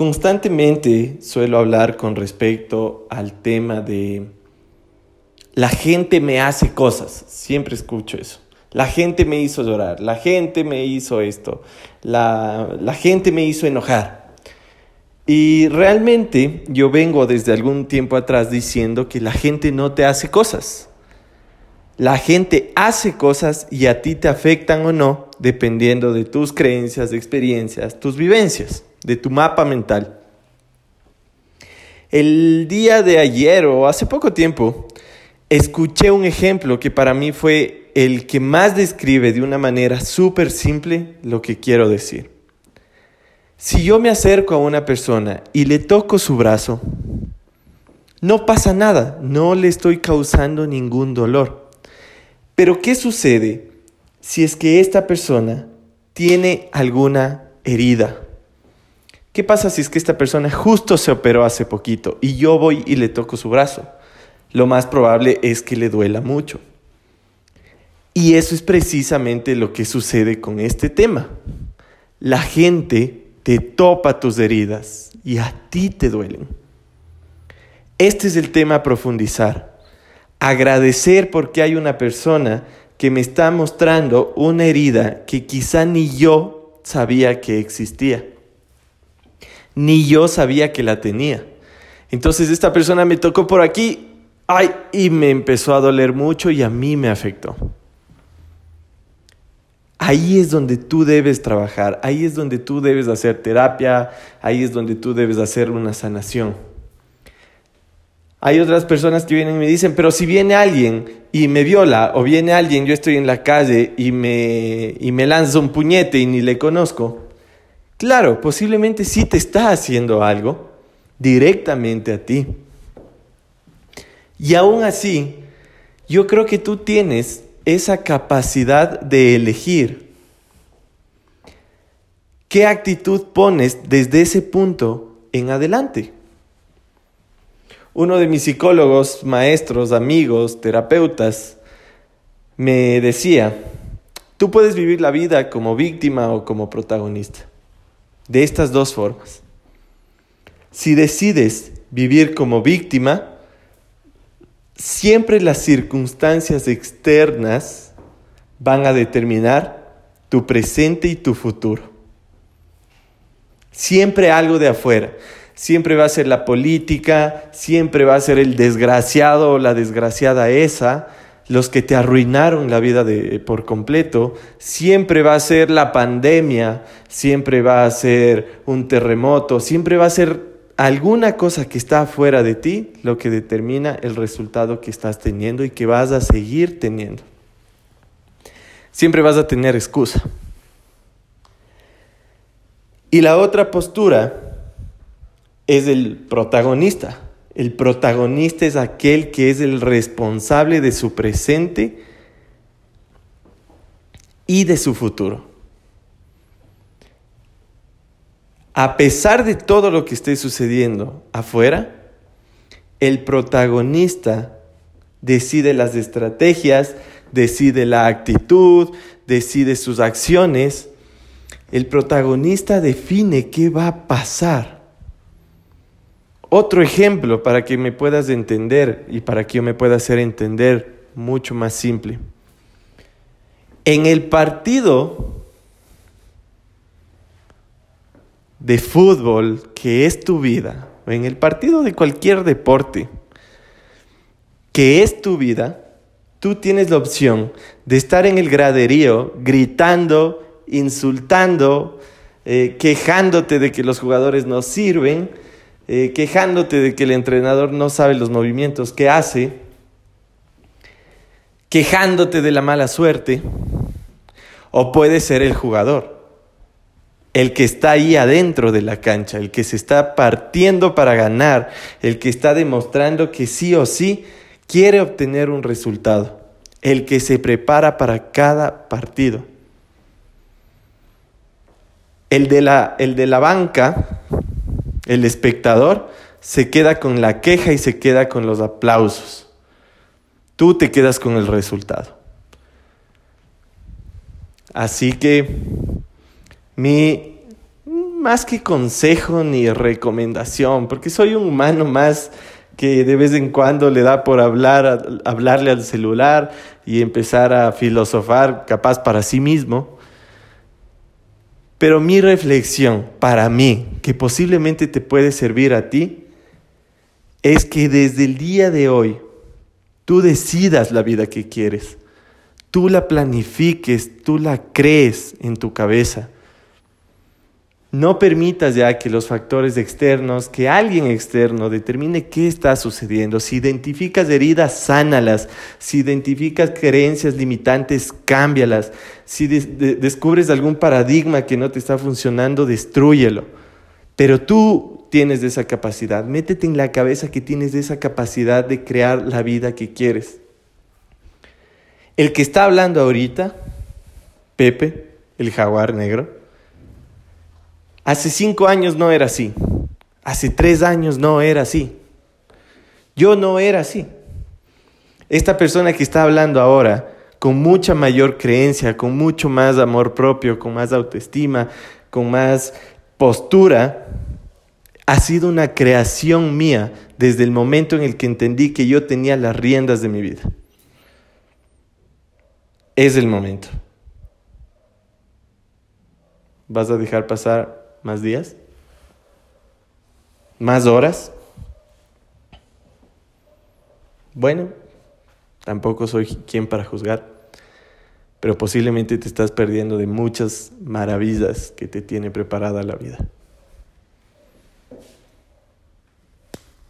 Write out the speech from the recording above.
Constantemente suelo hablar con respecto al tema de la gente me hace cosas, siempre escucho eso. La gente me hizo llorar, la gente me hizo esto, la, la gente me hizo enojar. Y realmente yo vengo desde algún tiempo atrás diciendo que la gente no te hace cosas. La gente hace cosas y a ti te afectan o no dependiendo de tus creencias, experiencias, tus vivencias de tu mapa mental. El día de ayer o hace poco tiempo, escuché un ejemplo que para mí fue el que más describe de una manera súper simple lo que quiero decir. Si yo me acerco a una persona y le toco su brazo, no pasa nada, no le estoy causando ningún dolor. Pero ¿qué sucede si es que esta persona tiene alguna herida? ¿Qué pasa si es que esta persona justo se operó hace poquito y yo voy y le toco su brazo? Lo más probable es que le duela mucho. Y eso es precisamente lo que sucede con este tema. La gente te topa tus heridas y a ti te duelen. Este es el tema a profundizar. Agradecer porque hay una persona que me está mostrando una herida que quizá ni yo sabía que existía ni yo sabía que la tenía. Entonces esta persona me tocó por aquí, ay, y me empezó a doler mucho y a mí me afectó. Ahí es donde tú debes trabajar, ahí es donde tú debes hacer terapia, ahí es donde tú debes hacer una sanación. Hay otras personas que vienen y me dicen, pero si viene alguien y me viola, o viene alguien, yo estoy en la calle y me, y me lanza un puñete y ni le conozco, Claro, posiblemente sí te está haciendo algo directamente a ti. Y aún así, yo creo que tú tienes esa capacidad de elegir qué actitud pones desde ese punto en adelante. Uno de mis psicólogos, maestros, amigos, terapeutas, me decía, tú puedes vivir la vida como víctima o como protagonista de estas dos formas. Si decides vivir como víctima, siempre las circunstancias externas van a determinar tu presente y tu futuro. Siempre algo de afuera. Siempre va a ser la política, siempre va a ser el desgraciado o la desgraciada esa, los que te arruinaron la vida de, por completo, siempre va a ser la pandemia, siempre va a ser un terremoto, siempre va a ser alguna cosa que está afuera de ti lo que determina el resultado que estás teniendo y que vas a seguir teniendo. Siempre vas a tener excusa. Y la otra postura es el protagonista. El protagonista es aquel que es el responsable de su presente y de su futuro. A pesar de todo lo que esté sucediendo afuera, el protagonista decide las estrategias, decide la actitud, decide sus acciones. El protagonista define qué va a pasar. Otro ejemplo para que me puedas entender y para que yo me pueda hacer entender mucho más simple. En el partido de fútbol que es tu vida, en el partido de cualquier deporte que es tu vida, tú tienes la opción de estar en el graderío gritando, insultando, eh, quejándote de que los jugadores no sirven, eh, quejándote de que el entrenador no sabe los movimientos que hace, quejándote de la mala suerte, o puede ser el jugador, el que está ahí adentro de la cancha, el que se está partiendo para ganar, el que está demostrando que sí o sí quiere obtener un resultado, el que se prepara para cada partido. El de la, el de la banca el espectador se queda con la queja y se queda con los aplausos. Tú te quedas con el resultado. Así que mi, más que consejo ni recomendación, porque soy un humano más que de vez en cuando le da por hablar, hablarle al celular y empezar a filosofar capaz para sí mismo. Pero mi reflexión para mí, que posiblemente te puede servir a ti, es que desde el día de hoy tú decidas la vida que quieres, tú la planifiques, tú la crees en tu cabeza no permitas ya que los factores externos, que alguien externo determine qué está sucediendo. Si identificas heridas, sánalas. Si identificas creencias limitantes, cámbialas. Si descubres algún paradigma que no te está funcionando, destruyelo. Pero tú tienes esa capacidad. Métete en la cabeza que tienes esa capacidad de crear la vida que quieres. El que está hablando ahorita, Pepe, el jaguar negro, Hace cinco años no era así. Hace tres años no era así. Yo no era así. Esta persona que está hablando ahora, con mucha mayor creencia, con mucho más amor propio, con más autoestima, con más postura, ha sido una creación mía desde el momento en el que entendí que yo tenía las riendas de mi vida. Es el momento. ¿Vas a dejar pasar más días, más horas. Bueno, tampoco soy quien para juzgar, pero posiblemente te estás perdiendo de muchas maravillas que te tiene preparada la vida.